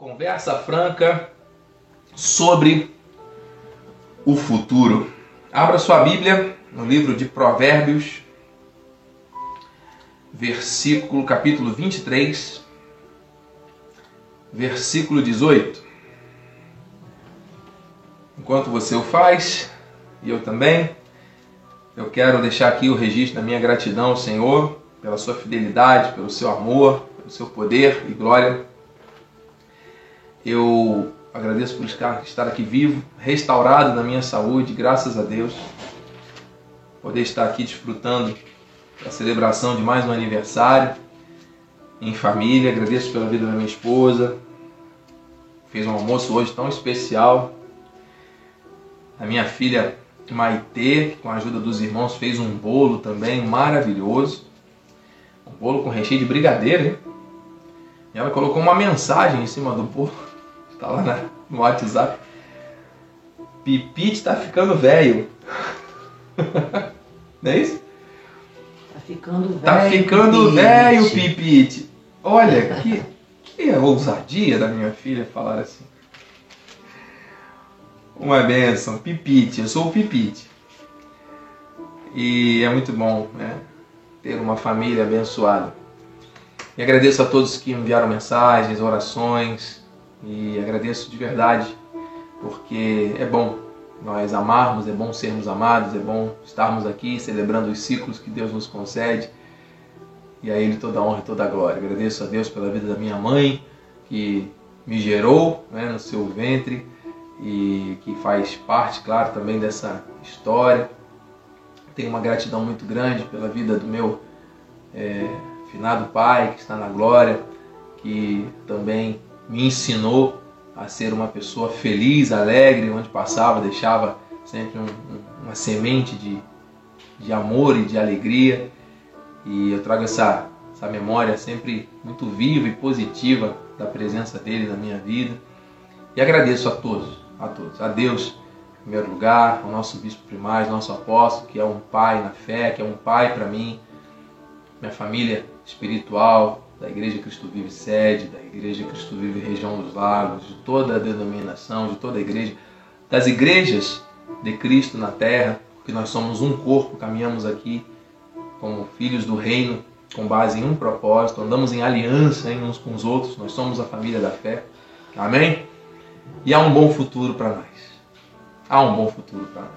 conversa franca sobre o futuro. Abra sua Bíblia no livro de Provérbios, versículo capítulo 23, versículo 18. Enquanto você o faz, e eu também, eu quero deixar aqui o registro da minha gratidão ao Senhor pela sua fidelidade, pelo seu amor, pelo seu poder e glória eu agradeço por estar aqui vivo, restaurado na minha saúde, graças a Deus. Poder estar aqui desfrutando da celebração de mais um aniversário em família. Agradeço pela vida da minha esposa. Fez um almoço hoje tão especial. A minha filha Maitê, com a ajuda dos irmãos fez um bolo também maravilhoso. Um bolo com recheio de brigadeiro, hein? E ela colocou uma mensagem em cima do bolo Tá lá na, no WhatsApp. Pipite tá ficando velho. Não é isso? Tá ficando velho. Tá ficando velho, Pipite. Olha, que, que ousadia da minha filha falar assim. Uma benção, Pipite, eu sou o Pipite. E é muito bom né, ter uma família abençoada. E agradeço a todos que enviaram mensagens, orações, e agradeço de verdade, porque é bom nós amarmos, é bom sermos amados, é bom estarmos aqui celebrando os ciclos que Deus nos concede. E a Ele toda a honra e toda a glória. Agradeço a Deus pela vida da minha mãe, que me gerou né, no seu ventre e que faz parte, claro, também dessa história. Tenho uma gratidão muito grande pela vida do meu é, finado pai, que está na glória, que também me ensinou a ser uma pessoa feliz, alegre, onde passava, deixava sempre um, um, uma semente de, de amor e de alegria. E eu trago essa, essa memória sempre muito viva e positiva da presença dele na minha vida. E agradeço a todos, a todos, a Deus em primeiro lugar, ao nosso bispo primário, nosso apóstolo, que é um pai na fé, que é um pai para mim, minha família espiritual, da Igreja Cristo Vive Sede, da Igreja Cristo Vive Região dos Lagos, de toda a denominação, de toda a igreja, das igrejas de Cristo na terra, porque nós somos um corpo, caminhamos aqui como filhos do reino, com base em um propósito, andamos em aliança hein, uns com os outros, nós somos a família da fé. Amém? E há um bom futuro para nós. Há um bom futuro para nós.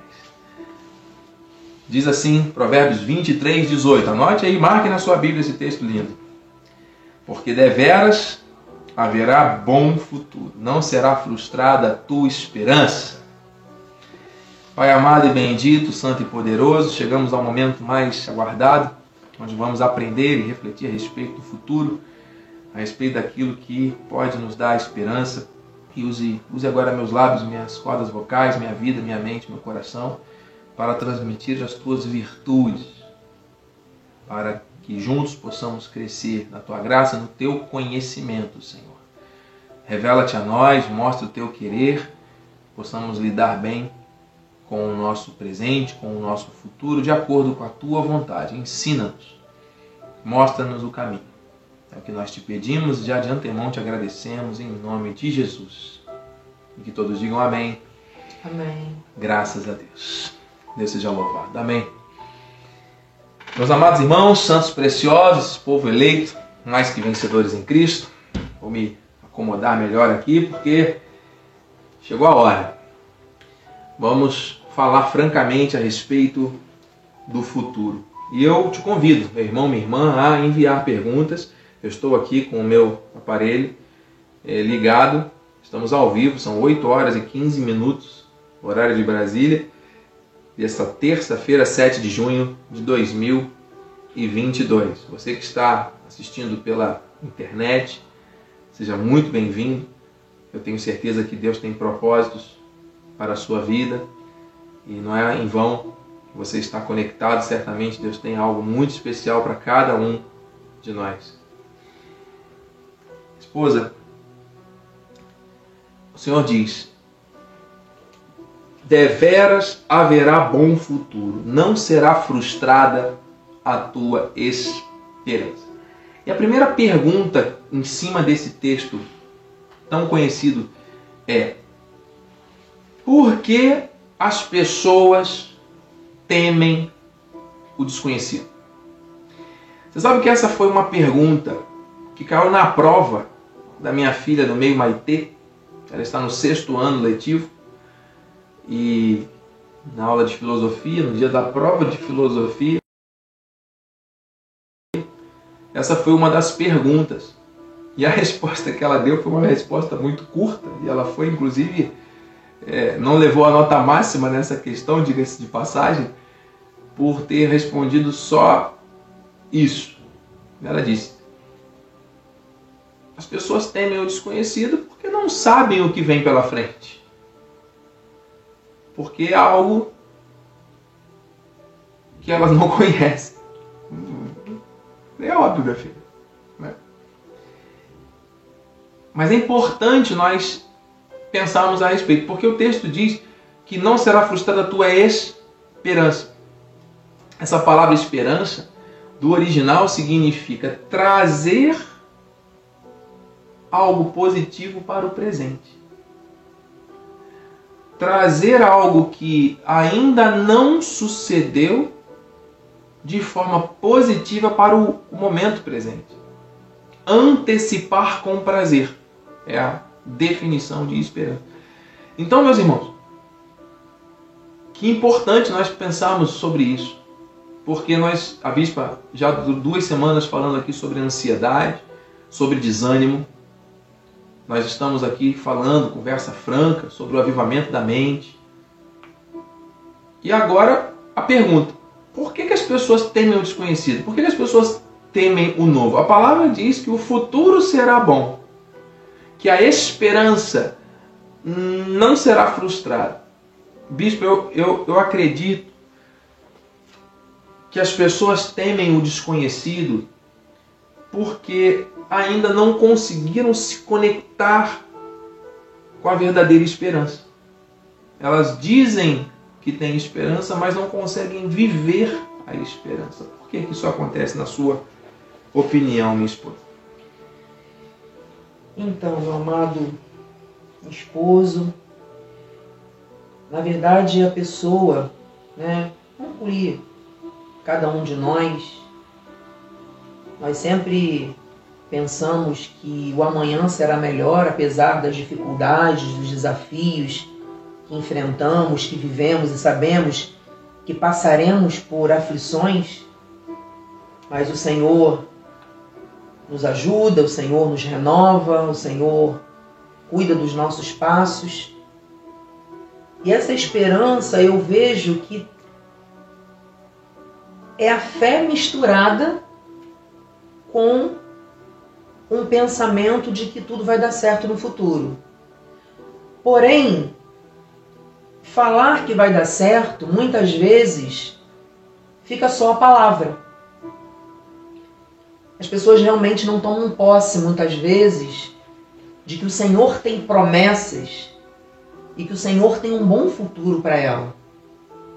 Diz assim, Provérbios 23, 18. Anote aí, marque na sua Bíblia esse texto lindo porque deveras haverá bom futuro, não será frustrada a tua esperança. Pai amado e bendito, santo e poderoso, chegamos ao momento mais aguardado, onde vamos aprender e refletir a respeito do futuro, a respeito daquilo que pode nos dar esperança. E use, use agora meus lábios, minhas cordas vocais, minha vida, minha mente, meu coração, para transmitir as tuas virtudes, para que juntos possamos crescer na tua graça, no teu conhecimento, Senhor. Revela-te a nós, mostra o teu querer, possamos lidar bem com o nosso presente, com o nosso futuro, de acordo com a tua vontade. Ensina-nos, mostra-nos o caminho. É o que nós te pedimos e já de antemão te agradecemos em nome de Jesus. E que todos digam amém. Amém. Graças a Deus. Deus seja louvado. Amém. Meus amados irmãos, santos preciosos, povo eleito, mais que vencedores em Cristo, vou me acomodar melhor aqui porque chegou a hora. Vamos falar francamente a respeito do futuro. E eu te convido, meu irmão, minha irmã, a enviar perguntas. Eu estou aqui com o meu aparelho é, ligado, estamos ao vivo, são 8 horas e 15 minutos, horário de Brasília desta terça-feira, 7 de junho de 2022. Você que está assistindo pela internet, seja muito bem-vindo. Eu tenho certeza que Deus tem propósitos para a sua vida e não é em vão que você está conectado. Certamente Deus tem algo muito especial para cada um de nós. Esposa, o Senhor diz: deveras haverá bom futuro, não será frustrada a tua esperança. E a primeira pergunta em cima desse texto tão conhecido é: por que as pessoas temem o desconhecido? Você sabe que essa foi uma pergunta que caiu na prova da minha filha do meio Maitê. Ela está no sexto ano letivo e na aula de filosofia, no dia da prova de filosofia, essa foi uma das perguntas. E a resposta que ela deu foi uma resposta muito curta e ela foi, inclusive, é, não levou a nota máxima nessa questão, diga-se de passagem, por ter respondido só isso. Ela disse: As pessoas temem o desconhecido porque não sabem o que vem pela frente. Porque é algo que elas não conhecem. É óbvio, meu filho. Né? Mas é importante nós pensarmos a respeito, porque o texto diz que não será frustrada a tua esperança. Essa palavra esperança, do original, significa trazer algo positivo para o presente. Trazer algo que ainda não sucedeu de forma positiva para o momento presente. Antecipar com prazer é a definição de esperança. Então, meus irmãos, que importante nós pensarmos sobre isso, porque nós, a bispa, já duas semanas falando aqui sobre ansiedade, sobre desânimo, nós estamos aqui falando, conversa franca, sobre o avivamento da mente. E agora a pergunta: por que, que as pessoas temem o desconhecido? Por que, que as pessoas temem o novo? A palavra diz que o futuro será bom, que a esperança não será frustrada. Bispo, eu, eu, eu acredito que as pessoas temem o desconhecido porque ainda não conseguiram se conectar com a verdadeira esperança. Elas dizem que têm esperança, mas não conseguem viver a esperança. Por que, isso acontece, na sua opinião, minha esposa? Então, meu amado esposo, na verdade a pessoa, né, concluir cada um de nós, nós sempre pensamos que o amanhã será melhor, apesar das dificuldades, dos desafios, que enfrentamos, que vivemos e sabemos que passaremos por aflições, mas o Senhor nos ajuda, o Senhor nos renova, o Senhor cuida dos nossos passos. E essa esperança eu vejo que é a fé misturada com um pensamento de que tudo vai dar certo no futuro. Porém, falar que vai dar certo, muitas vezes, fica só a palavra. As pessoas realmente não tomam posse, muitas vezes, de que o Senhor tem promessas e que o Senhor tem um bom futuro para ela.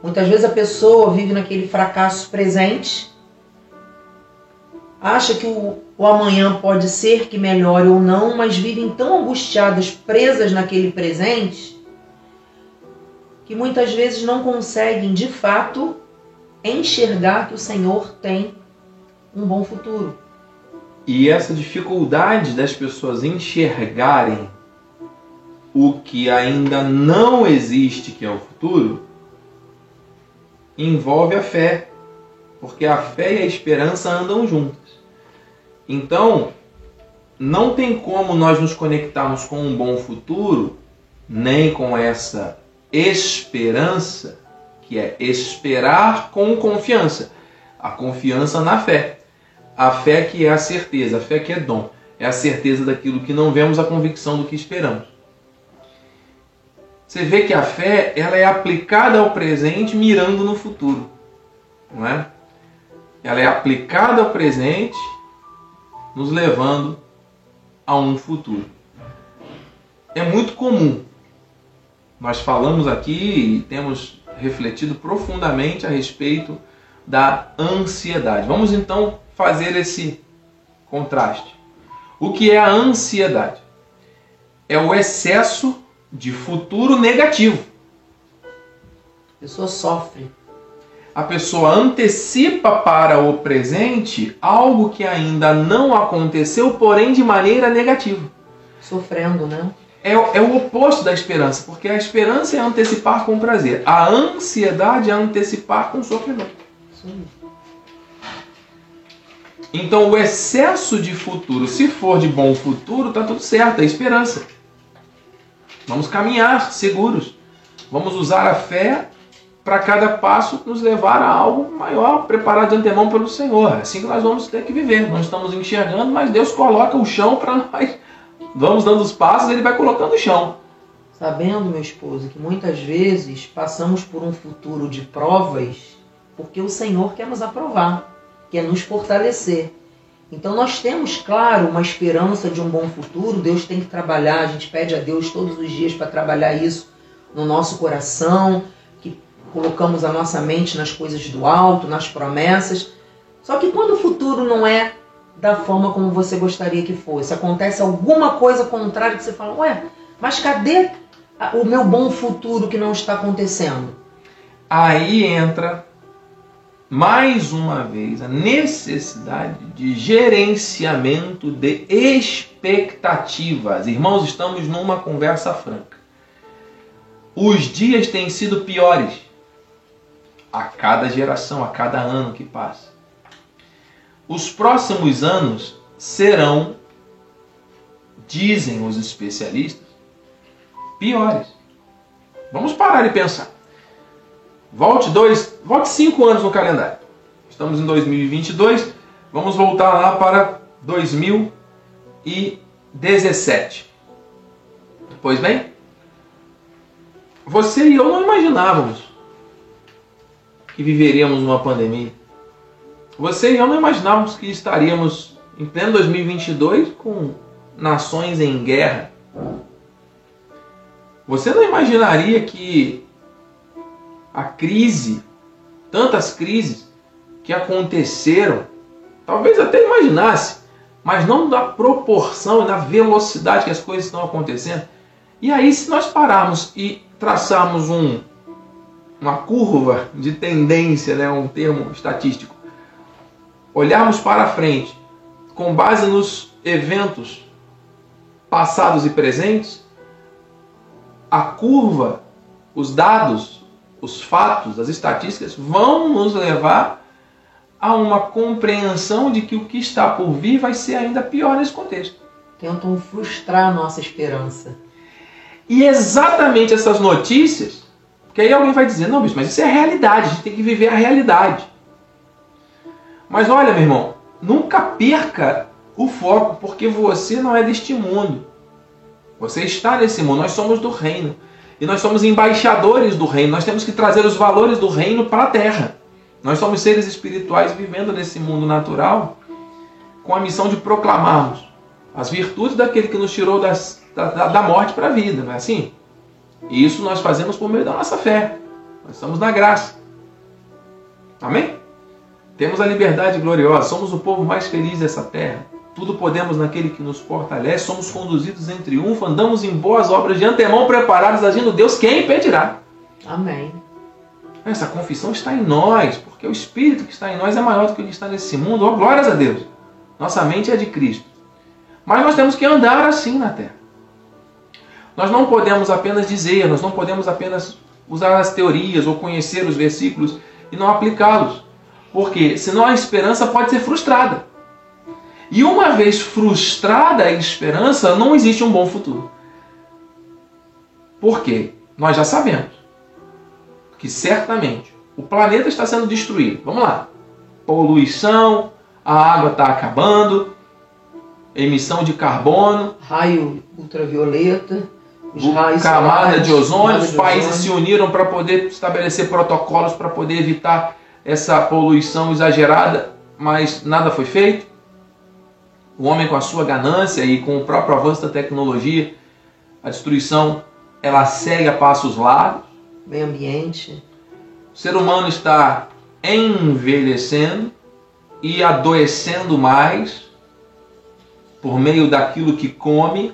Muitas vezes a pessoa vive naquele fracasso presente, acha que o, o amanhã pode ser que melhore ou não, mas vivem tão angustiadas, presas naquele presente, que muitas vezes não conseguem de fato enxergar que o Senhor tem um bom futuro. E essa dificuldade das pessoas enxergarem o que ainda não existe, que é o futuro, envolve a fé, porque a fé e a esperança andam juntas. Então, não tem como nós nos conectarmos com um bom futuro, nem com essa esperança, que é esperar com confiança. A confiança na fé. A fé que é a certeza, a fé que é dom. É a certeza daquilo que não vemos, a convicção do que esperamos. Você vê que a fé ela é aplicada ao presente mirando no futuro. Não é? Ela é aplicada ao presente, nos levando a um futuro. É muito comum nós falamos aqui e temos refletido profundamente a respeito da ansiedade. Vamos então fazer esse contraste. O que é a ansiedade? é o excesso de futuro negativo. A pessoa sofre. A pessoa antecipa para o presente algo que ainda não aconteceu, porém de maneira negativa. Sofrendo, né? É, é o oposto da esperança, porque a esperança é antecipar com prazer, a ansiedade é antecipar com sofrimento. Sim. Então, o excesso de futuro, se for de bom futuro, tá tudo certo, é esperança. Vamos caminhar seguros. Vamos usar a fé para cada passo nos levar a algo maior, preparado de antemão pelo Senhor. É assim que nós vamos ter que viver. Nós estamos enxergando, mas Deus coloca o chão para nós. Vamos dando os passos, Ele vai colocando o chão. Sabendo, meu esposo, que muitas vezes passamos por um futuro de provas porque o Senhor quer nos aprovar, quer nos fortalecer. Então nós temos, claro, uma esperança de um bom futuro. Deus tem que trabalhar, a gente pede a Deus todos os dias para trabalhar isso no nosso coração, colocamos a nossa mente nas coisas do alto, nas promessas. Só que quando o futuro não é da forma como você gostaria que fosse, acontece alguma coisa contrária que você fala, ué, mas cadê o meu bom futuro que não está acontecendo? Aí entra mais uma vez a necessidade de gerenciamento de expectativas. Irmãos, estamos numa conversa franca. Os dias têm sido piores a cada geração, a cada ano que passa. Os próximos anos serão, dizem os especialistas, piores. Vamos parar e pensar. Volte dois, volte cinco anos no calendário. Estamos em 2022, vamos voltar lá para 2017. Pois bem, você e eu não imaginávamos que viveríamos uma pandemia. Você e eu não imaginávamos que estaríamos em pleno 2022 com nações em guerra. Você não imaginaria que a crise, tantas crises que aconteceram, talvez até imaginasse, mas não da proporção e da velocidade que as coisas estão acontecendo. E aí, se nós pararmos e traçarmos um, uma curva de tendência, né, um termo estatístico, olharmos para frente com base nos eventos passados e presentes, a curva, os dados os fatos, as estatísticas vão nos levar a uma compreensão de que o que está por vir vai ser ainda pior nesse contexto. Tentam frustrar a nossa esperança. E exatamente essas notícias, porque aí alguém vai dizer, não, bicho, mas isso é realidade, a gente tem que viver a realidade. Mas olha, meu irmão, nunca perca o foco, porque você não é deste mundo. Você está nesse mundo, nós somos do reino. E nós somos embaixadores do reino. Nós temos que trazer os valores do reino para a terra. Nós somos seres espirituais vivendo nesse mundo natural com a missão de proclamarmos as virtudes daquele que nos tirou das, da, da morte para a vida, não é assim? E isso nós fazemos por meio da nossa fé. Nós estamos na graça. Amém? Temos a liberdade gloriosa, somos o povo mais feliz dessa terra. Tudo podemos naquele que nos fortalece, somos conduzidos em triunfo, andamos em boas obras de antemão preparados, agindo Deus, quem impedirá? Amém. Essa confissão está em nós, porque o Espírito que está em nós é maior do que o que está nesse mundo. Oh, glórias a Deus! Nossa mente é de Cristo. Mas nós temos que andar assim na terra. Nós não podemos apenas dizer, nós não podemos apenas usar as teorias ou conhecer os versículos e não aplicá-los. Porque senão a esperança pode ser frustrada. E uma vez frustrada a esperança, não existe um bom futuro. Por quê? Nós já sabemos que certamente o planeta está sendo destruído. Vamos lá. Poluição, a água está acabando, emissão de carbono, raio ultravioleta, camada solares, de ozônio, os países se uniram para poder estabelecer protocolos para poder evitar essa poluição exagerada, mas nada foi feito o homem com a sua ganância e com o próprio avanço da tecnologia, a destruição ela segue a passos largos. Meio ambiente. O ser humano está envelhecendo e adoecendo mais por meio daquilo que come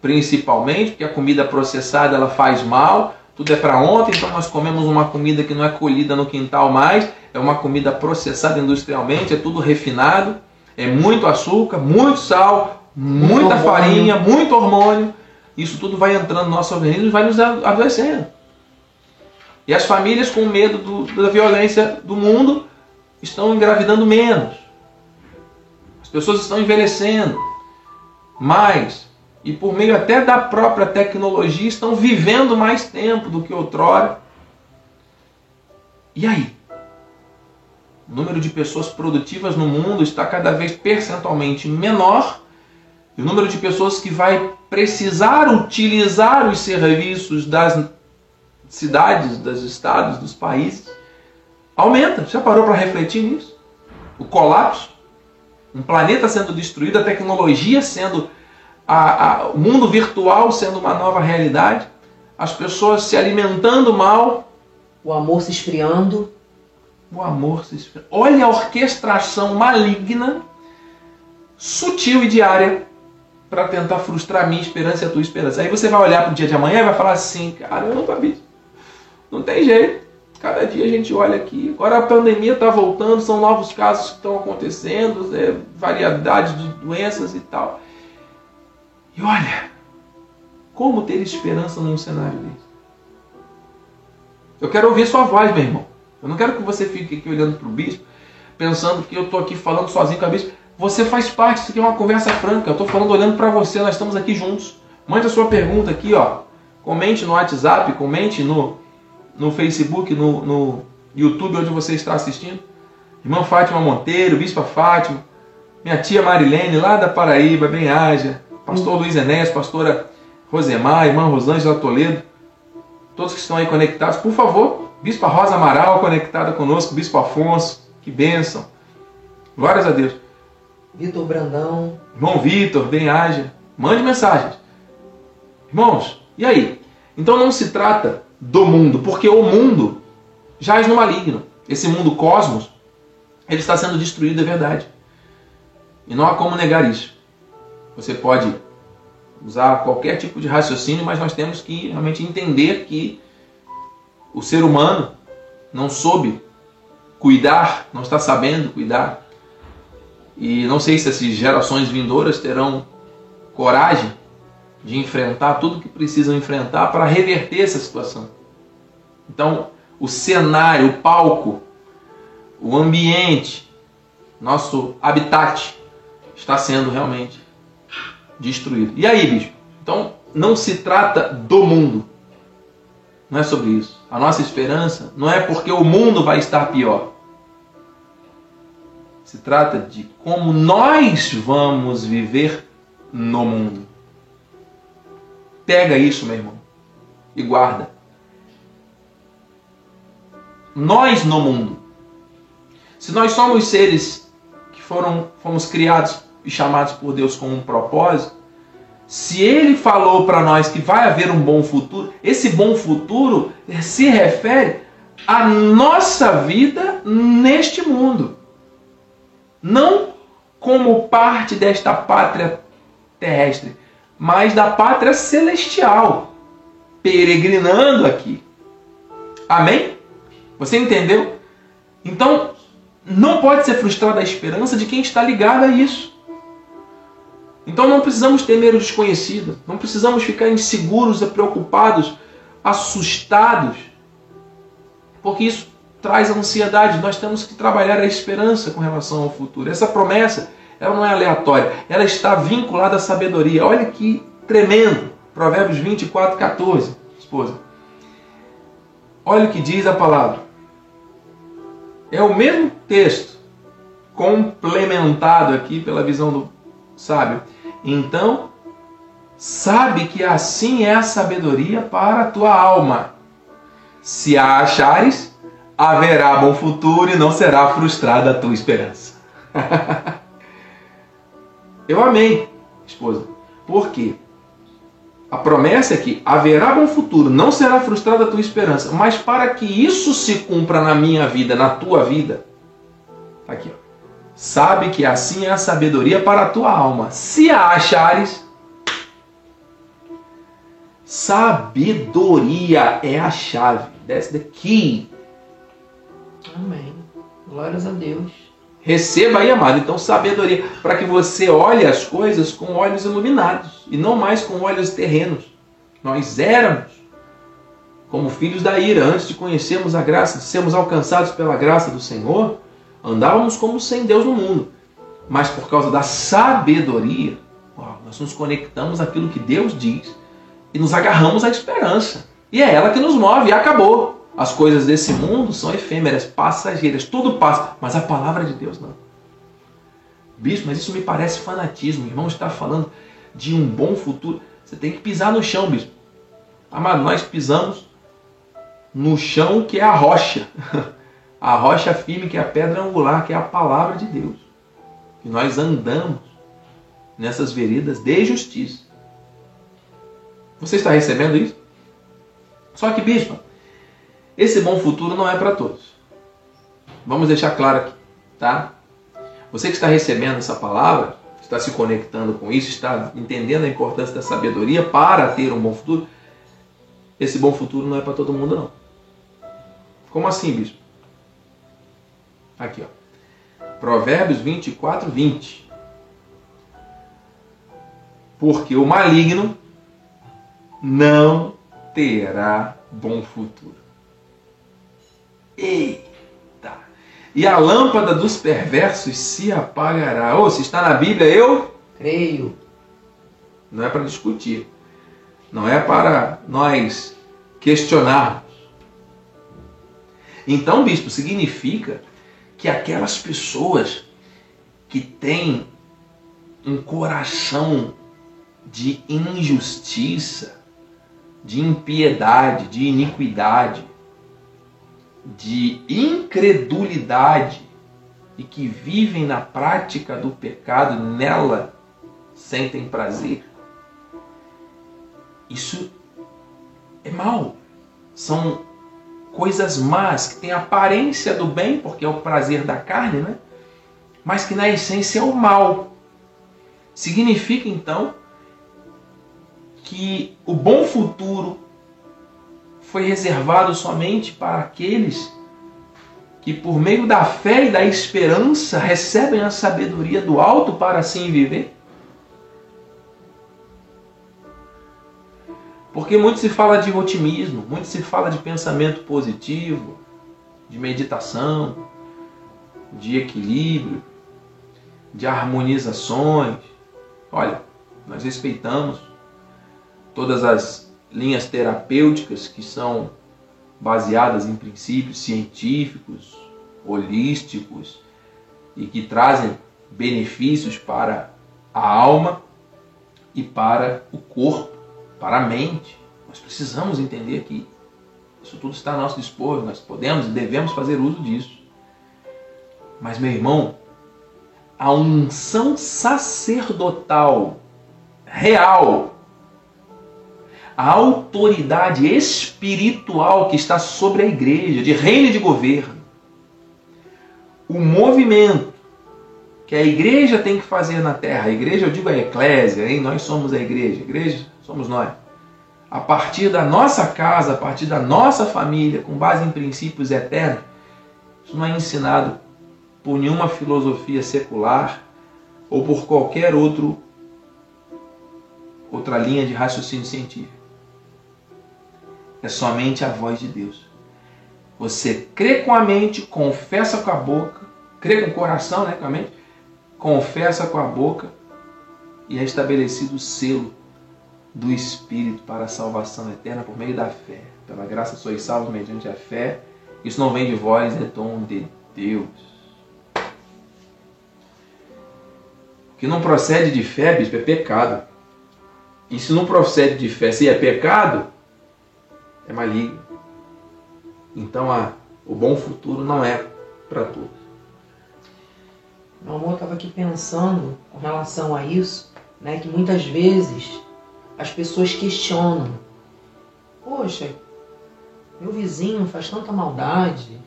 principalmente, porque a comida processada ela faz mal, tudo é para ontem, então nós comemos uma comida que não é colhida no quintal mais, é uma comida processada industrialmente, é tudo refinado, é muito açúcar, muito sal, muita muito farinha, muito hormônio. Isso tudo vai entrando no nosso organismo e vai nos adoecendo. E as famílias, com medo do, da violência do mundo, estão engravidando menos. As pessoas estão envelhecendo mais. E por meio até da própria tecnologia, estão vivendo mais tempo do que outrora. E aí? O número de pessoas produtivas no mundo está cada vez percentualmente menor. E o número de pessoas que vai precisar utilizar os serviços das cidades, dos estados, dos países, aumenta. Já parou para refletir nisso? O colapso, um planeta sendo destruído, a tecnologia sendo, a, a, o mundo virtual sendo uma nova realidade, as pessoas se alimentando mal, o amor se esfriando. O amor se esfriando. Olha a orquestração maligna, sutil e diária para tentar frustrar a minha esperança e a tua esperança. Aí você vai olhar para o dia de amanhã e vai falar assim, cara, eu não visto. Não tem jeito. Cada dia a gente olha aqui. Agora a pandemia está voltando, são novos casos que estão acontecendo, é, variedade de doenças e tal. E olha, como ter esperança num cenário desse? Eu quero ouvir sua voz, meu irmão. Eu não quero que você fique aqui olhando para o bispo, pensando que eu estou aqui falando sozinho com a bispo. Você faz parte, isso aqui é uma conversa franca. Eu estou falando olhando para você, nós estamos aqui juntos. Mande a sua pergunta aqui, ó. Comente no WhatsApp, comente no, no Facebook, no, no YouTube, onde você está assistindo. Irmã Fátima Monteiro, Bispa Fátima, minha tia Marilene, lá da Paraíba, bem haja, pastor. Luiz Enéas, pastora Rosemar, irmã Rosângela Toledo, todos que estão aí conectados, por favor, Bispa Rosa Amaral conectada conosco, Bispo Afonso, que bênção. Glórias a Deus. Vitor Brandão. Irmão Vitor, bem haja. Mande mensagens. Irmãos, e aí? Então não se trata do mundo, porque o mundo jaz no maligno. Esse mundo cosmos, ele está sendo destruído, é verdade. E não há como negar isso. Você pode usar qualquer tipo de raciocínio, mas nós temos que realmente entender que o ser humano não soube cuidar, não está sabendo cuidar. E não sei se as gerações vindouras terão coragem de enfrentar tudo que precisam enfrentar para reverter essa situação. Então, o cenário, o palco, o ambiente, nosso habitat está sendo realmente destruído. E aí, bicho? Então, não se trata do mundo. Não é sobre isso. A nossa esperança não é porque o mundo vai estar pior. Se trata de como nós vamos viver no mundo. Pega isso, meu irmão, e guarda. Nós no mundo. Se nós somos seres que foram fomos criados e chamados por Deus com um propósito, se ele falou para nós que vai haver um bom futuro, esse bom futuro se refere à nossa vida neste mundo. Não como parte desta pátria terrestre, mas da pátria celestial, peregrinando aqui. Amém? Você entendeu? Então, não pode ser frustrada a esperança de quem está ligado a isso. Então não precisamos temer o desconhecido, não precisamos ficar inseguros, preocupados, assustados, porque isso traz ansiedade. Nós temos que trabalhar a esperança com relação ao futuro. Essa promessa ela não é aleatória, ela está vinculada à sabedoria. Olha que tremendo. Provérbios 24, 14, esposa. Olha o que diz a palavra. É o mesmo texto, complementado aqui pela visão do sábio. Então, sabe que assim é a sabedoria para a tua alma. Se a achares, haverá bom futuro e não será frustrada a tua esperança. Eu amei, esposa. Por quê? A promessa é que haverá bom futuro, não será frustrada a tua esperança. Mas para que isso se cumpra na minha vida, na tua vida, tá aqui, ó. Sabe que assim é a sabedoria para a tua alma. Se a achares, Sabedoria é a chave. That's the key. Amém. Glórias a Deus. Receba aí, amado, então sabedoria, para que você olhe as coisas com olhos iluminados e não mais com olhos terrenos. Nós éramos como filhos da ira, antes de conhecermos a graça, de sermos alcançados pela graça do Senhor, andávamos como sem Deus no mundo. Mas por causa da sabedoria, nós nos conectamos àquilo que Deus diz e nos agarramos à esperança. E é ela que nos move, e acabou. As coisas desse mundo são efêmeras, passageiras, tudo passa, mas a palavra de Deus não. Bispo, mas isso me parece fanatismo. O irmão está falando de um bom futuro. Você tem que pisar no chão, bispo. Amado, nós pisamos no chão que é a rocha. A rocha firme que é a pedra angular, que é a palavra de Deus. Que nós andamos nessas veredas de justiça. Você está recebendo isso? Só que, bispo, esse bom futuro não é para todos. Vamos deixar claro aqui, tá? Você que está recebendo essa palavra, está se conectando com isso, está entendendo a importância da sabedoria para ter um bom futuro, esse bom futuro não é para todo mundo, não. Como assim, bispo? Aqui, ó. Provérbios 24, 20. Porque o maligno não terá bom futuro. Eita! E a lâmpada dos perversos se apagará. Ou oh, se está na Bíblia, eu creio. Não é para discutir. Não é para nós questionarmos. Então, bispo, significa que aquelas pessoas que têm um coração de injustiça, de impiedade, de iniquidade, de incredulidade e que vivem na prática do pecado, nela sentem prazer. Isso é mal. São coisas más, que têm aparência do bem, porque é o prazer da carne, né? mas que na essência é o mal. Significa então que o bom futuro foi reservado somente para aqueles que, por meio da fé e da esperança, recebem a sabedoria do alto para assim viver? Porque muito se fala de otimismo, muito se fala de pensamento positivo, de meditação, de equilíbrio, de harmonizações. Olha, nós respeitamos todas as linhas terapêuticas que são baseadas em princípios científicos, holísticos e que trazem benefícios para a alma e para o corpo para a mente. Nós precisamos entender que isso tudo está a nosso dispor, nós podemos e devemos fazer uso disso. Mas, meu irmão, a unção sacerdotal real, a autoridade espiritual que está sobre a igreja, de reino e de governo, o movimento que a igreja tem que fazer na terra, a igreja, eu digo a eclésia, hein? nós somos a igreja, a igreja somos nós. A partir da nossa casa, a partir da nossa família, com base em princípios eternos, isso não é ensinado por nenhuma filosofia secular ou por qualquer outro outra linha de raciocínio científico. É somente a voz de Deus. Você crê com a mente, confessa com a boca, crê com o coração, né, com a mente, confessa com a boca e é estabelecido o selo do Espírito para a salvação eterna por meio da fé. Pela graça sois salvos mediante a fé. Isso não vem de vós, é dom de Deus. Que não procede de fé, bispo, é pecado. E se não procede de fé, se é pecado, é maligno. Então a, o bom futuro não é para todos. Meu amor, estava aqui pensando com relação a isso, né, que muitas vezes as pessoas questionam. Poxa, meu vizinho faz tanta maldade,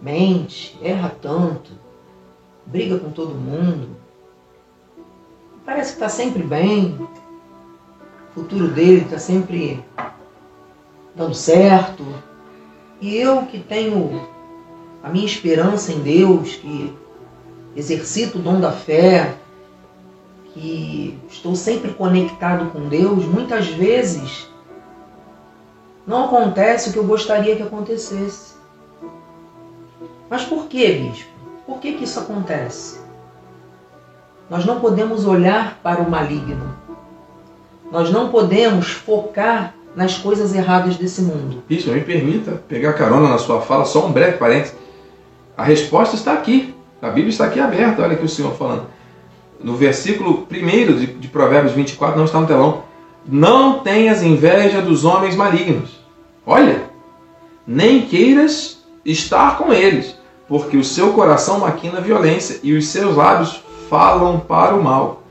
mente, erra tanto, briga com todo mundo, parece que está sempre bem. futuro dele está sempre dando certo. E eu que tenho a minha esperança em Deus, que exercito o dom da fé, que estou sempre conectado com Deus, muitas vezes não acontece o que eu gostaria que acontecesse. Mas por que, bispo? Por que, que isso acontece? Nós não podemos olhar para o maligno. Nós não podemos focar nas coisas erradas desse mundo. Isso, me permita pegar carona na sua fala, só um breve parênteses. A resposta está aqui. A Bíblia está aqui aberta, olha aqui o Senhor falando. No versículo 1 de, de Provérbios 24, não está no telão. Não tenhas inveja dos homens malignos. Olha, nem queiras estar com eles, porque o seu coração maquina violência e os seus lábios falam para o mal.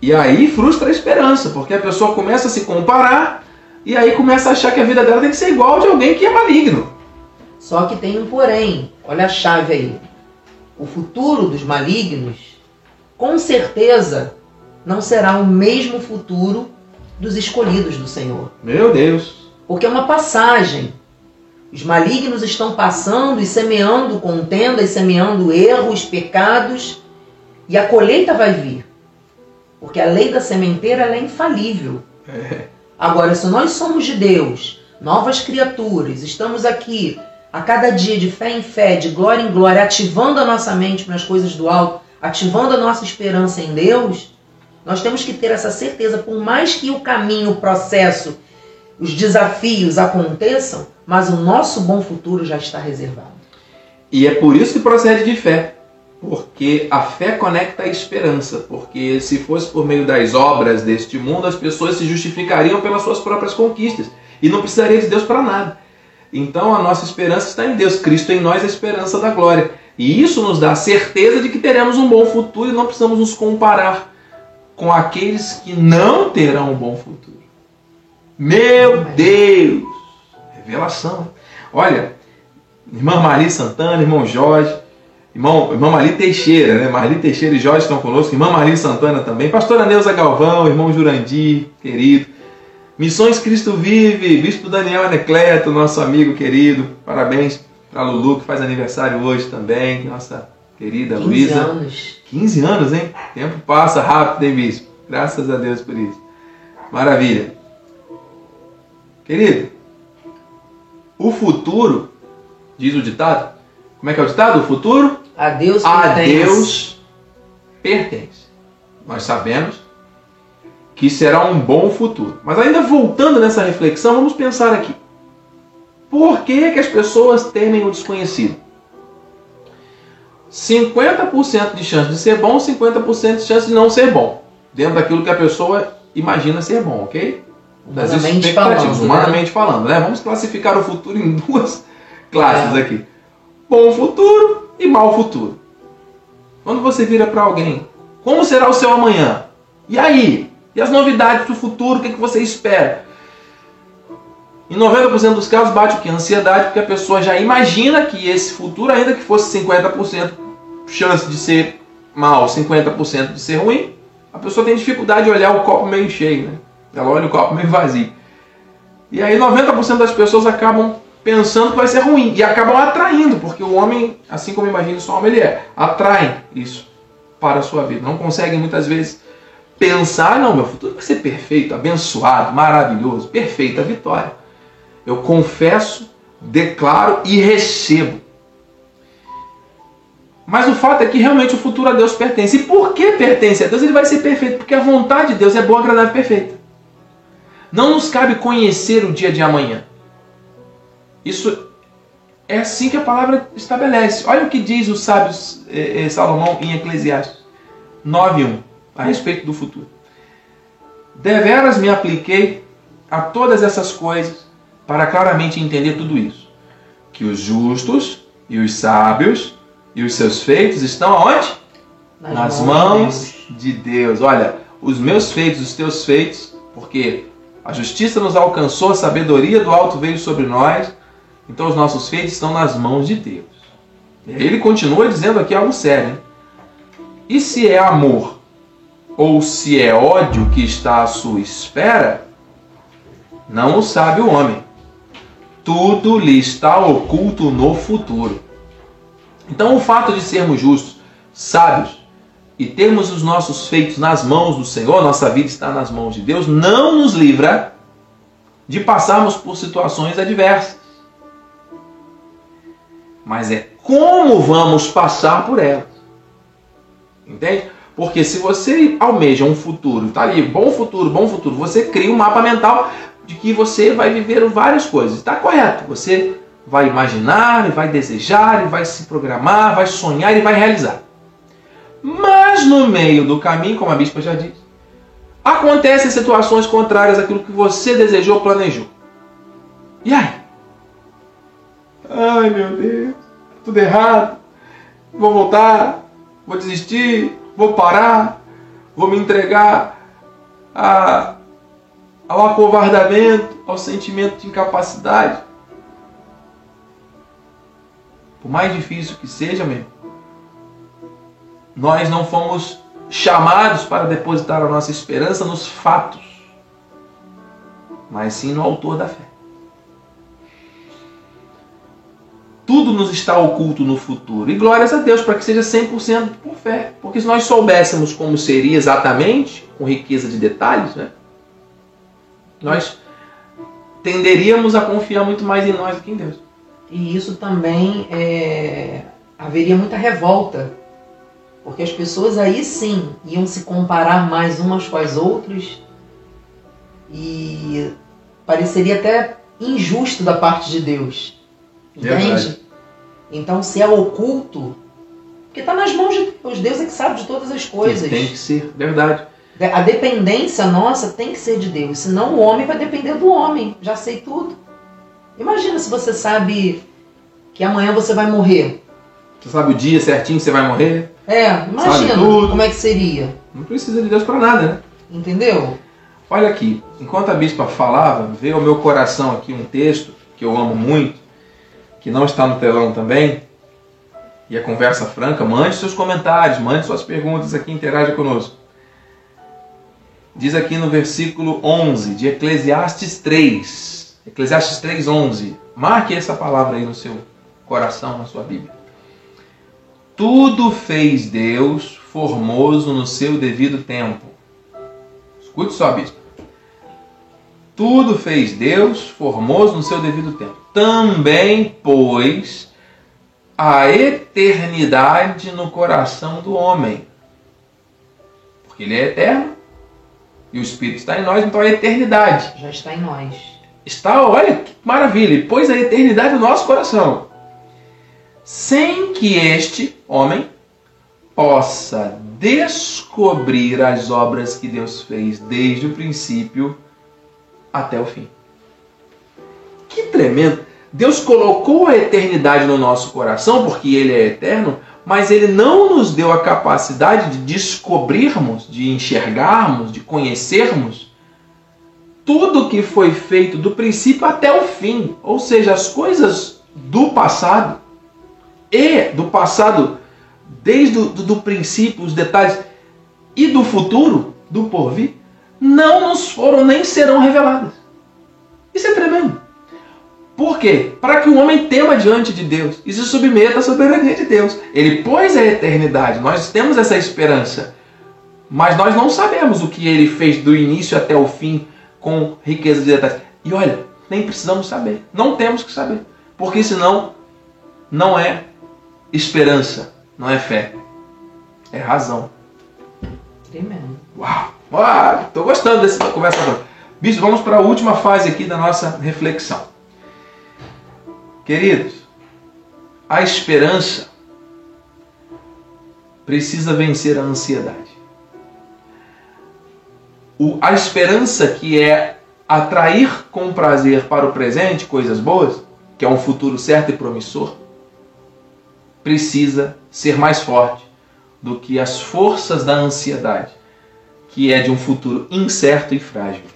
E aí frustra a esperança, porque a pessoa começa a se comparar e aí começa a achar que a vida dela tem que ser igual de alguém que é maligno. Só que tem um porém, olha a chave aí. O futuro dos malignos, com certeza, não será o mesmo futuro dos escolhidos do Senhor. Meu Deus! Porque é uma passagem. Os malignos estão passando e semeando contendas, semeando erros, pecados, e a colheita vai vir. Porque a lei da sementeira é infalível. É. Agora, se nós somos de Deus, novas criaturas, estamos aqui a cada dia de fé em fé, de glória em glória, ativando a nossa mente para as coisas do alto, ativando a nossa esperança em Deus, nós temos que ter essa certeza, por mais que o caminho, o processo, os desafios aconteçam, mas o nosso bom futuro já está reservado. E é por isso que procede de fé. Porque a fé conecta a esperança, porque se fosse por meio das obras deste mundo, as pessoas se justificariam pelas suas próprias conquistas e não precisaria de Deus para nada. Então a nossa esperança está em Deus, Cristo em nós, a esperança da glória. E isso nos dá certeza de que teremos um bom futuro e não precisamos nos comparar com aqueles que não terão um bom futuro. Meu Deus! Revelação. Olha, irmã Maria Santana, irmão Jorge, Irmão, irmã Marli Teixeira, né? Marli Teixeira e Jorge estão conosco. Irmã Marli Santana também. Pastora Neuza Galvão, irmão Jurandir, querido. Missões Cristo Vive, Bispo Daniel Anecleto, nosso amigo querido. Parabéns para Lulu, que faz aniversário hoje também. Nossa querida 15 Luísa. 15 anos. 15 anos, hein? O tempo passa rápido, hein, Bispo? Graças a Deus por isso. Maravilha. Querido, o futuro, diz o ditado, como é que é o ditado? O futuro a Deus pertence. A Deus pertence. Nós sabemos que será um bom futuro. Mas ainda voltando nessa reflexão, vamos pensar aqui. Por que, que as pessoas temem o desconhecido? 50% de chance de ser bom, 50% de chance de não ser bom. Dentro daquilo que a pessoa imagina ser bom, ok? Das humanamente falando, né? humanamente né? falando, né? Vamos classificar o futuro em duas classes é. aqui. Bom futuro e mau futuro. Quando você vira para alguém, como será o seu amanhã? E aí? E as novidades do futuro? O que, é que você espera? Em 90% dos casos bate o que? Ansiedade, porque a pessoa já imagina que esse futuro, ainda que fosse 50% chance de ser mal, 50% de ser ruim, a pessoa tem dificuldade de olhar o copo meio cheio, né? Ela olha o copo meio vazio. E aí 90% das pessoas acabam pensando que vai ser ruim e acabam atraindo, porque o homem, assim como imagina sua alma, ele é, atraem isso para a sua vida. Não conseguem muitas vezes pensar, não, meu futuro vai ser perfeito, abençoado, maravilhoso, perfeita vitória. Eu confesso, declaro e recebo. Mas o fato é que realmente o futuro a Deus pertence. E por que pertence a Deus? Ele vai ser perfeito, porque a vontade de Deus é boa, agradável e perfeita. Não nos cabe conhecer o dia de amanhã. Isso é assim que a palavra estabelece. Olha o que diz o sábio eh, eh, Salomão em Eclesiastes 9.1 a respeito do futuro. Deveras me apliquei a todas essas coisas para claramente entender tudo isso. Que os justos e os sábios e os seus feitos estão aonde? Nas, Nas mãos de Deus. Olha, os meus feitos, os teus feitos, porque a justiça nos alcançou, a sabedoria do alto veio sobre nós, então os nossos feitos estão nas mãos de Deus. Ele continua dizendo aqui algo sério. Hein? E se é amor ou se é ódio que está à sua espera, não o sabe o homem. Tudo lhe está oculto no futuro. Então, o fato de sermos justos, sábios e termos os nossos feitos nas mãos do Senhor, nossa vida está nas mãos de Deus, não nos livra de passarmos por situações adversas. Mas é como vamos passar por elas. Entende? Porque se você almeja um futuro, tá ali, bom futuro, bom futuro, você cria um mapa mental de que você vai viver várias coisas. Está correto. Você vai imaginar, vai desejar, vai se programar, vai sonhar e vai realizar. Mas no meio do caminho, como a bispa já disse, acontecem situações contrárias àquilo que você desejou, planejou. E aí? Ai meu Deus, tudo errado. Vou voltar, vou desistir, vou parar, vou me entregar a, ao acovardamento, ao sentimento de incapacidade. Por mais difícil que seja, mesmo, nós não fomos chamados para depositar a nossa esperança nos fatos, mas sim no autor da fé. Tudo nos está oculto no futuro. E glórias a Deus para que seja 100% por fé. Porque se nós soubéssemos como seria exatamente, com riqueza de detalhes, né, nós tenderíamos a confiar muito mais em nós do que em Deus. E isso também é... haveria muita revolta porque as pessoas aí sim iam se comparar mais umas com as outras e pareceria até injusto da parte de Deus. Entende? Verdade. Então, se é oculto, porque está nas mãos de Deus, Deus é que sabe de todas as coisas. Tem que ser, verdade. A dependência nossa tem que ser de Deus, senão o homem vai depender do homem. Já sei tudo. Imagina se você sabe que amanhã você vai morrer. Você sabe o dia certinho que você vai morrer? É, imagina como é que seria. Não precisa de Deus para nada, né? Entendeu? Olha aqui, enquanto a bispa falava, veio ao meu coração aqui um texto que eu amo muito, que não está no telão também, e a conversa franca. Mande seus comentários, mande suas perguntas aqui, interaja conosco. Diz aqui no versículo 11 de Eclesiastes 3, Eclesiastes 3, 11. Marque essa palavra aí no seu coração, na sua Bíblia. Tudo fez Deus formoso no seu devido tempo. Escute só, bispo. Tudo fez Deus formoso no seu devido tempo. Também pôs a eternidade no coração do homem. Porque ele é eterno e o Espírito está em nós, então a eternidade. Já está em nós. Está, olha que maravilha, pôs a eternidade no nosso coração sem que este homem possa descobrir as obras que Deus fez desde o princípio até o fim. Que tremendo! Deus colocou a eternidade no nosso coração porque Ele é eterno, mas Ele não nos deu a capacidade de descobrirmos, de enxergarmos, de conhecermos tudo que foi feito do princípio até o fim, ou seja, as coisas do passado e do passado, desde o do, do princípio, os detalhes, e do futuro, do porvir, não nos foram nem serão reveladas. Isso é tremendo. Por quê? Para que o homem tema diante de Deus e se submeta à soberania de Deus. Ele pôs a eternidade, nós temos essa esperança. Mas nós não sabemos o que ele fez do início até o fim com riqueza de detalhes. E olha, nem precisamos saber. Não temos que saber. Porque senão não é esperança, não é fé. É razão. Tremendo. Uau! Uau! Tô gostando dessa conversa. Bispo, vamos para a última fase aqui da nossa reflexão. Queridos, a esperança precisa vencer a ansiedade. O, a esperança que é atrair com prazer para o presente coisas boas, que é um futuro certo e promissor, precisa ser mais forte do que as forças da ansiedade, que é de um futuro incerto e frágil.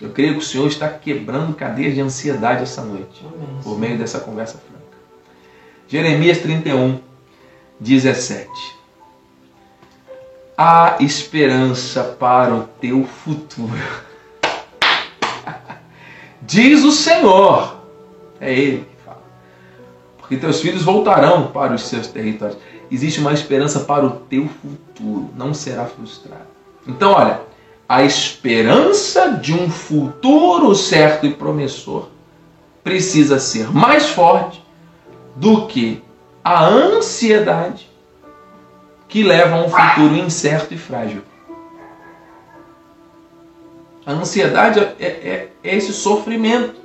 Eu creio que o Senhor está quebrando cadeias de ansiedade essa noite, Amém. por meio dessa conversa franca. Jeremias 31, 17. Há esperança para o teu futuro. Diz o Senhor. É Ele que fala. Porque teus filhos voltarão para os seus territórios. Existe uma esperança para o teu futuro. Não será frustrado. Então, olha, a esperança de um futuro certo e promissor precisa ser mais forte do que a ansiedade que leva a um futuro incerto e frágil. A ansiedade é, é, é esse sofrimento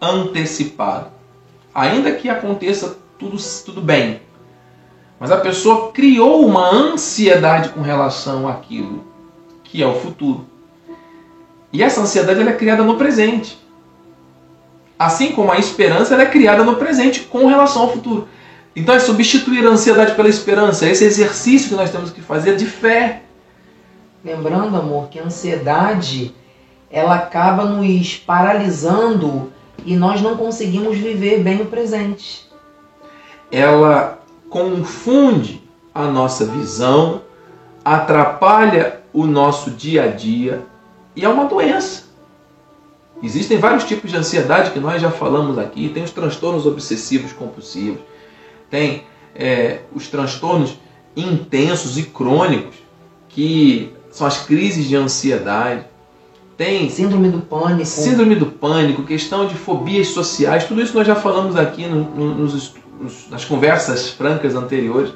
antecipado. Ainda que aconteça tudo, tudo bem. Mas a pessoa criou uma ansiedade com relação àquilo que é o futuro. E essa ansiedade ela é criada no presente. Assim como a esperança ela é criada no presente com relação ao futuro. Então é substituir a ansiedade pela esperança, é esse exercício que nós temos que fazer de fé. Lembrando, amor, que a ansiedade ela acaba nos paralisando e nós não conseguimos viver bem o presente. Ela confunde a nossa visão, atrapalha o nosso dia a dia e é uma doença. Existem vários tipos de ansiedade que nós já falamos aqui. Tem os transtornos obsessivos compulsivos, tem é, os transtornos intensos e crônicos, que são as crises de ansiedade. Tem síndrome do pânico. Síndrome do pânico, questão de fobias sociais, tudo isso nós já falamos aqui no, no, nos, nas conversas francas anteriores.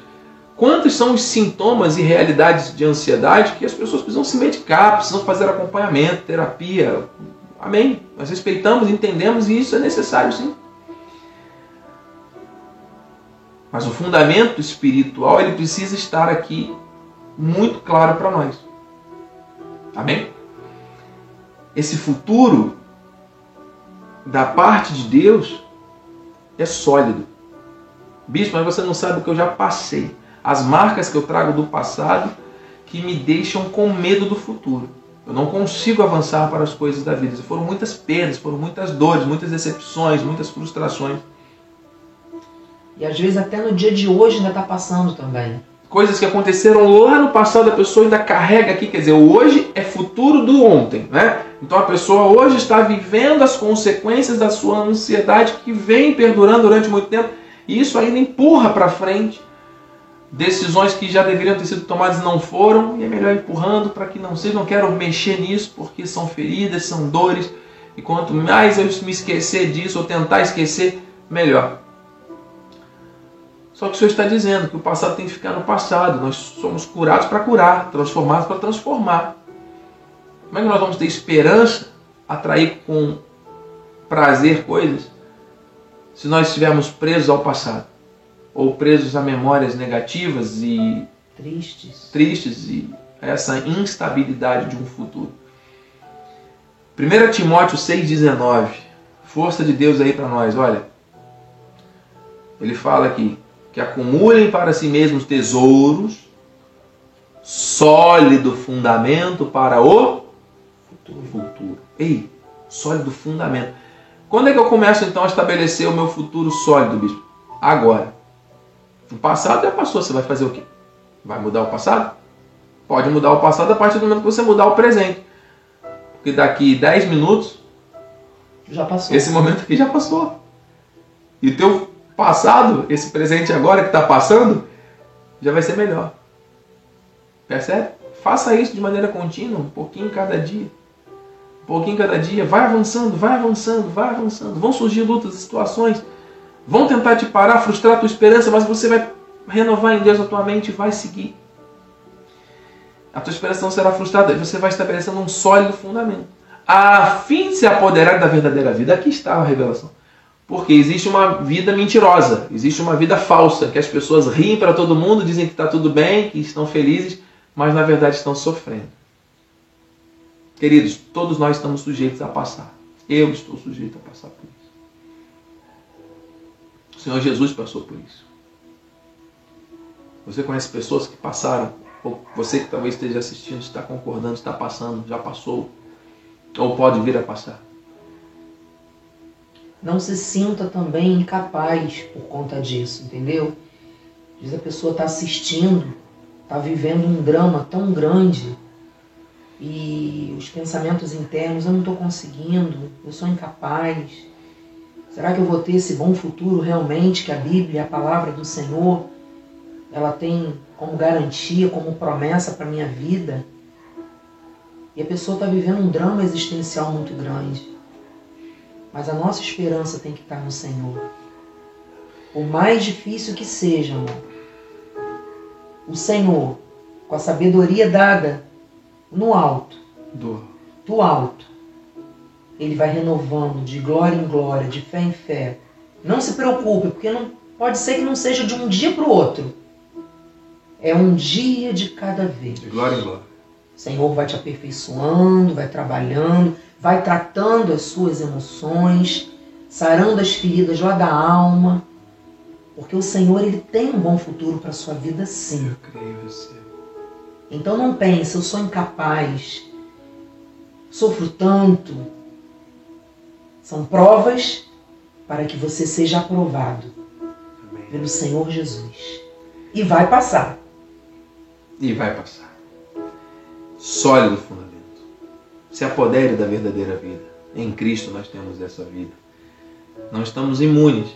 Quantos são os sintomas e realidades de ansiedade que as pessoas precisam se medicar, precisam fazer acompanhamento, terapia? Amém. Nós respeitamos, entendemos e isso é necessário sim. Mas o fundamento espiritual ele precisa estar aqui muito claro para nós. Amém? esse futuro da parte de Deus é sólido. Bispo, mas você não sabe o que eu já passei. As marcas que eu trago do passado que me deixam com medo do futuro. Eu não consigo avançar para as coisas da vida. Foram muitas perdas, foram muitas dores, muitas decepções, muitas frustrações. E às vezes até no dia de hoje ainda está passando também coisas que aconteceram lá no passado, a pessoa ainda carrega aqui, quer dizer, hoje é futuro do ontem, né? Então a pessoa hoje está vivendo as consequências da sua ansiedade que vem perdurando durante muito tempo, e isso ainda empurra para frente decisões que já deveriam ter sido tomadas não foram, e é melhor empurrando para que não seja, não quero mexer nisso, porque são feridas, são dores, e quanto mais eu me esquecer disso ou tentar esquecer, melhor. Só que o Senhor está dizendo que o passado tem que ficar no passado. Nós somos curados para curar, transformados para transformar. Como é que nós vamos ter esperança, atrair com prazer coisas, se nós estivermos presos ao passado? Ou presos a memórias negativas e tristes, tristes e essa instabilidade de um futuro. 1 Timóteo 6,19. Força de Deus aí para nós, olha. Ele fala aqui: que acumulem para si mesmos tesouros, sólido fundamento para o futuro. futuro. Ei, sólido fundamento. Quando é que eu começo então a estabelecer o meu futuro sólido, bispo? Agora. O passado já passou, você vai fazer o quê? Vai mudar o passado? Pode mudar o passado a partir do momento que você mudar o presente. Porque daqui 10 minutos. Já passou. Esse momento aqui já passou. E o teu passado, esse presente agora que está passando, já vai ser melhor. Percebe? Faça isso de maneira contínua, um pouquinho cada dia. Um pouquinho cada dia. Vai avançando, vai avançando, vai avançando. Vão surgir lutas, situações. Vão tentar te parar, frustrar a tua esperança, mas você vai renovar em Deus a tua mente e vai seguir. A tua esperança não será frustrada. Você vai estabelecendo um sólido fundamento. A fim de se apoderar da verdadeira vida. Aqui está a revelação. Porque existe uma vida mentirosa, existe uma vida falsa, que as pessoas riem para todo mundo, dizem que está tudo bem, que estão felizes, mas na verdade estão sofrendo. Queridos, todos nós estamos sujeitos a passar. Eu estou sujeito a passar Senhor Jesus passou por isso. Você conhece pessoas que passaram, ou você que talvez esteja assistindo, está concordando, está passando, já passou, ou pode vir a passar não se sinta também incapaz por conta disso, entendeu? Diz a pessoa está assistindo, está vivendo um drama tão grande e os pensamentos internos, eu não estou conseguindo, eu sou incapaz. Será que eu vou ter esse bom futuro realmente que a Bíblia, a palavra do Senhor, ela tem como garantia, como promessa para minha vida? E a pessoa está vivendo um drama existencial muito grande. Mas a nossa esperança tem que estar no Senhor. O mais difícil que seja, amor, o Senhor, com a sabedoria dada no alto, do, do alto, ele vai renovando de glória em glória, de fé em fé. Não se preocupe, porque não pode ser que não seja de um dia para o outro. É um dia de cada vez. De glória em glória. O Senhor vai te aperfeiçoando, vai trabalhando, vai tratando as suas emoções, sarando as feridas lá da alma, porque o Senhor ele tem um bom futuro para a sua vida sim. Eu creio em você. Então não pense, eu sou incapaz, sofro tanto. São provas para que você seja aprovado Amém. pelo Senhor Jesus. E vai passar. E vai passar. Sólido fundamento. Se apodere da verdadeira vida. Em Cristo nós temos essa vida. Não estamos imunes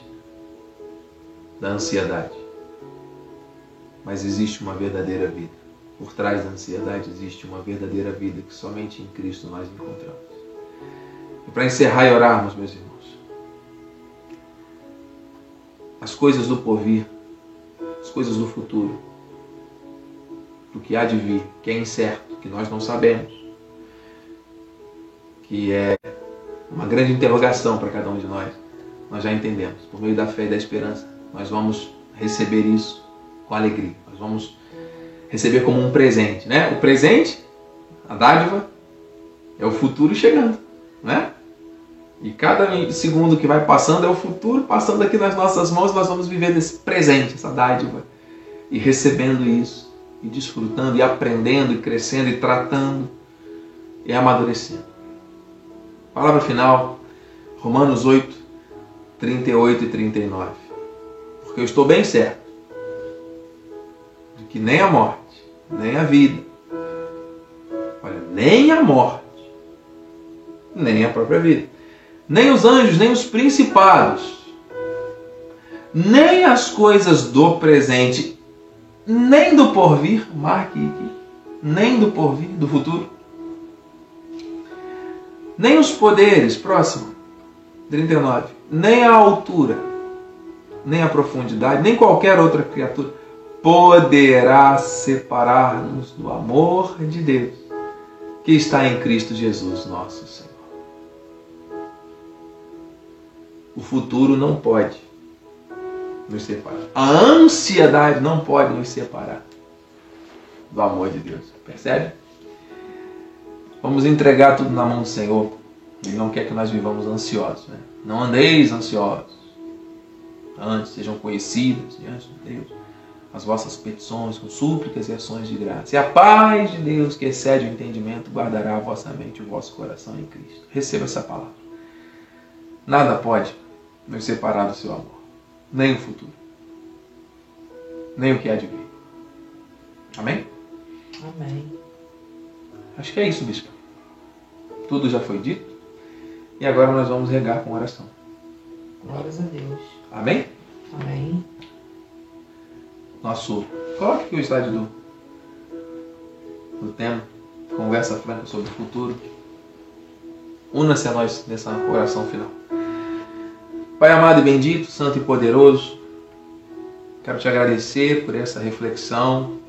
da ansiedade. Mas existe uma verdadeira vida. Por trás da ansiedade existe uma verdadeira vida que somente em Cristo nós encontramos. E para encerrar e orarmos, meus irmãos, as coisas do porvir, as coisas do futuro, do que há de vir, que é incerto, que nós não sabemos, que é uma grande interrogação para cada um de nós, nós já entendemos. Por meio da fé e da esperança, nós vamos receber isso com alegria. Nós vamos receber como um presente, né? O presente, a dádiva, é o futuro chegando, né? E cada segundo que vai passando é o futuro passando aqui nas nossas mãos, nós vamos viver nesse presente, essa dádiva, e recebendo isso, e desfrutando, e aprendendo, e crescendo, e tratando, e amadurecendo. Palavra final, Romanos 8, 38 e 39. Porque eu estou bem certo de que nem a morte, nem a vida, olha, nem a morte, nem a própria vida, nem os anjos, nem os principados, nem as coisas do presente, nem do porvir, marque aqui, nem do porvir, do futuro, nem os poderes, próximo, 39, nem a altura, nem a profundidade, nem qualquer outra criatura poderá separar-nos do amor de Deus que está em Cristo Jesus, nosso Senhor. O futuro não pode nos separar. A ansiedade não pode nos separar do amor de Deus. Percebe? Vamos entregar tudo na mão do Senhor. Ele não quer que nós vivamos ansiosos. Né? Não andeis ansiosos. Antes sejam conhecidas diante de Deus as vossas petições com súplicas e ações de graça. E a paz de Deus, que excede o entendimento, guardará a vossa mente e o vosso coração em Cristo. Receba essa palavra. Nada pode nos separar do seu amor. Nem o futuro. Nem o que há de vir. Amém? Amém. Acho que é isso, bispo. Tudo já foi dito. E agora nós vamos regar com oração. Glórias a Deus. Amém? Amém. Nosso. Coloque aqui o slide do, do tema. Conversa franca sobre o futuro. Una-se a nós nessa oração final. Pai amado e bendito, santo e poderoso, quero te agradecer por essa reflexão,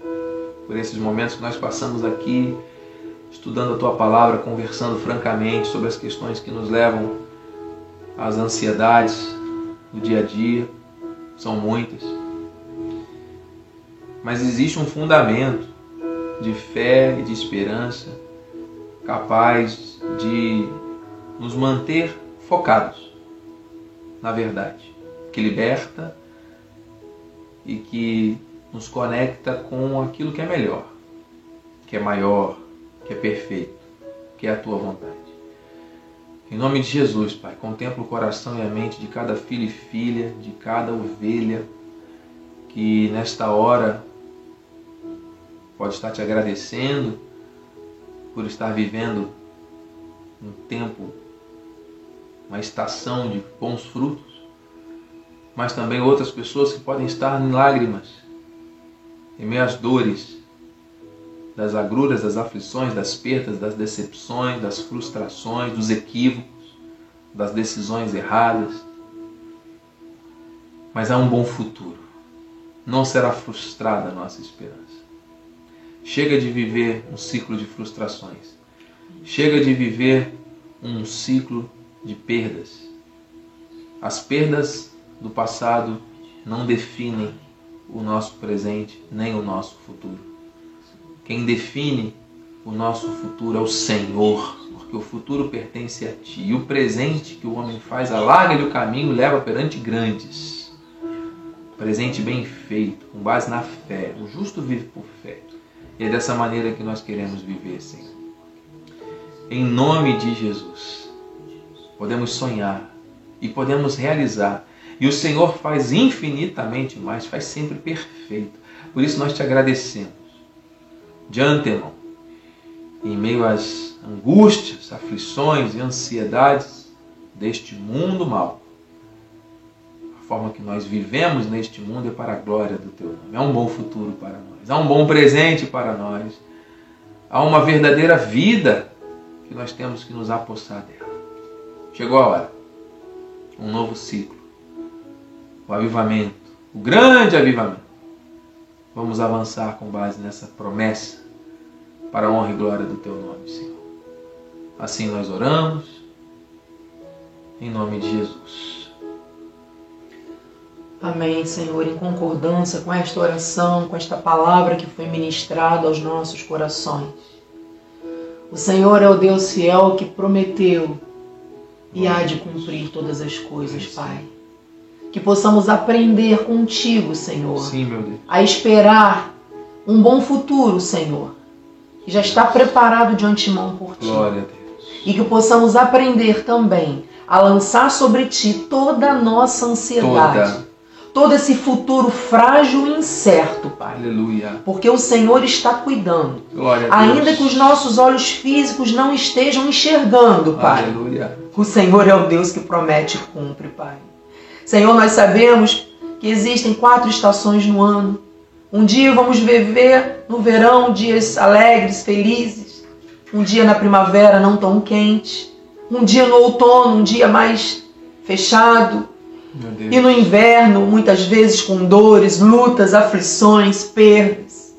por esses momentos que nós passamos aqui, estudando a tua palavra, conversando francamente sobre as questões que nos levam às ansiedades do dia a dia. São muitas. Mas existe um fundamento de fé e de esperança capaz de nos manter focados na verdade, que liberta e que nos conecta com aquilo que é melhor, que é maior, que é perfeito, que é a tua vontade. Em nome de Jesus, Pai, contempla o coração e a mente de cada filho e filha, de cada ovelha que nesta hora pode estar te agradecendo por estar vivendo um tempo, uma estação de bons frutos, mas também outras pessoas que podem estar em lágrimas, em meio às dores, das agruras, das aflições, das perdas, das decepções, das frustrações, dos equívocos, das decisões erradas. Mas há um bom futuro. Não será frustrada a nossa esperança. Chega de viver um ciclo de frustrações. Chega de viver um ciclo de perdas. As perdas do passado não definem o nosso presente nem o nosso futuro. Quem define o nosso futuro é o Senhor, porque o futuro pertence a ti. E o presente que o homem faz alarga-lhe o caminho e leva perante grandes. Presente bem feito, com base na fé. O justo vive por fé. E é dessa maneira que nós queremos viver, Senhor. Em nome de Jesus, podemos sonhar e podemos realizar e o Senhor faz infinitamente mais, faz sempre perfeito. Por isso nós te agradecemos. De antemão, em meio às angústias, aflições e ansiedades deste mundo mal, a forma que nós vivemos neste mundo é para a glória do teu nome. Há um bom futuro para nós, há um bom presente para nós, há uma verdadeira vida que nós temos que nos apossar dela. Chegou a hora. Um novo ciclo o avivamento, o grande avivamento. Vamos avançar com base nessa promessa para a honra e glória do teu nome, Senhor. Assim nós oramos, em nome de Jesus. Amém, Senhor, em concordância com esta oração, com esta palavra que foi ministrada aos nossos corações. O Senhor é o Deus fiel que prometeu e há de cumprir todas as coisas, Pai que possamos aprender contigo, Senhor. Sim, meu Deus. A esperar um bom futuro, Senhor, que já está preparado de antemão por ti. Glória a Deus. E que possamos aprender também a lançar sobre ti toda a nossa ansiedade. Toda. Todo esse futuro frágil e incerto, Pai. Aleluia. Porque o Senhor está cuidando. Glória a Deus. Ainda que os nossos olhos físicos não estejam enxergando, Pai. Aleluia. O Senhor é o Deus que promete e cumpre, Pai. Senhor, nós sabemos que existem quatro estações no ano. Um dia vamos viver no verão dias alegres, felizes. Um dia na primavera não tão quente. Um dia no outono, um dia mais fechado. E no inverno, muitas vezes com dores, lutas, aflições, perdas.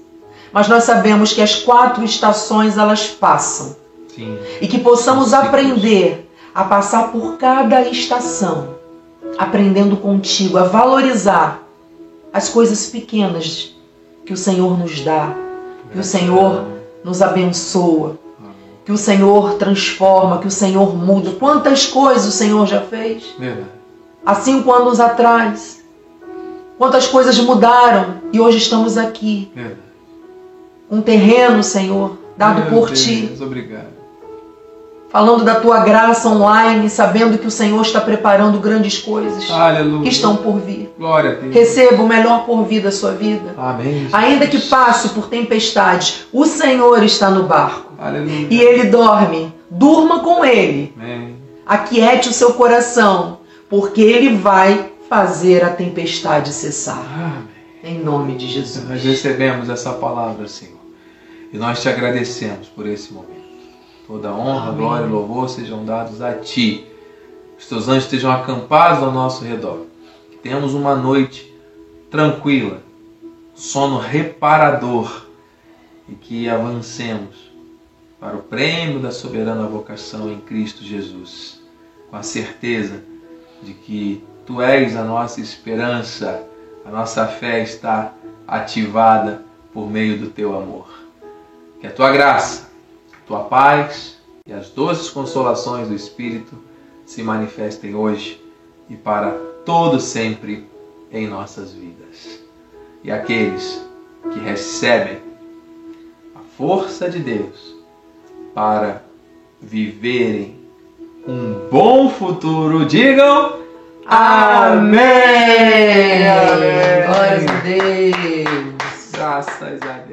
Mas nós sabemos que as quatro estações elas passam. Sim. E que possamos aprender a passar por cada estação aprendendo contigo a valorizar as coisas pequenas que o Senhor nos dá, que o Senhor nos abençoa, que o Senhor transforma, que o Senhor muda. Quantas coisas o Senhor já fez? Há cinco anos atrás. Quantas coisas mudaram e hoje estamos aqui. Um terreno, Senhor, dado Meu por Deus, ti. Obrigado falando da tua graça online, sabendo que o Senhor está preparando grandes coisas Aleluia. que estão por vir. Glória a Deus. Receba o melhor por vir da sua vida. Amém. Ainda que passe por tempestades, o Senhor está no barco. Aleluia. E ele dorme. Durma com ele. Amém. Aquiete o seu coração, porque ele vai fazer a tempestade cessar. Amém. Em nome de Jesus. Nós recebemos essa palavra, Senhor. E nós te agradecemos por esse momento. Toda honra, Amém. glória e louvor sejam dados a Ti. Os Teus anjos estejam acampados ao nosso redor. Que tenhamos uma noite tranquila, sono reparador e que avancemos para o prêmio da soberana vocação em Cristo Jesus, com a certeza de que Tu és a nossa esperança, a nossa fé está ativada por meio do Teu amor. Que a Tua graça tua paz e as doces consolações do Espírito se manifestem hoje e para todo sempre em nossas vidas. E aqueles que recebem a força de Deus para viverem um bom futuro, digam Amém! Glória a Deus! Graças a Deus!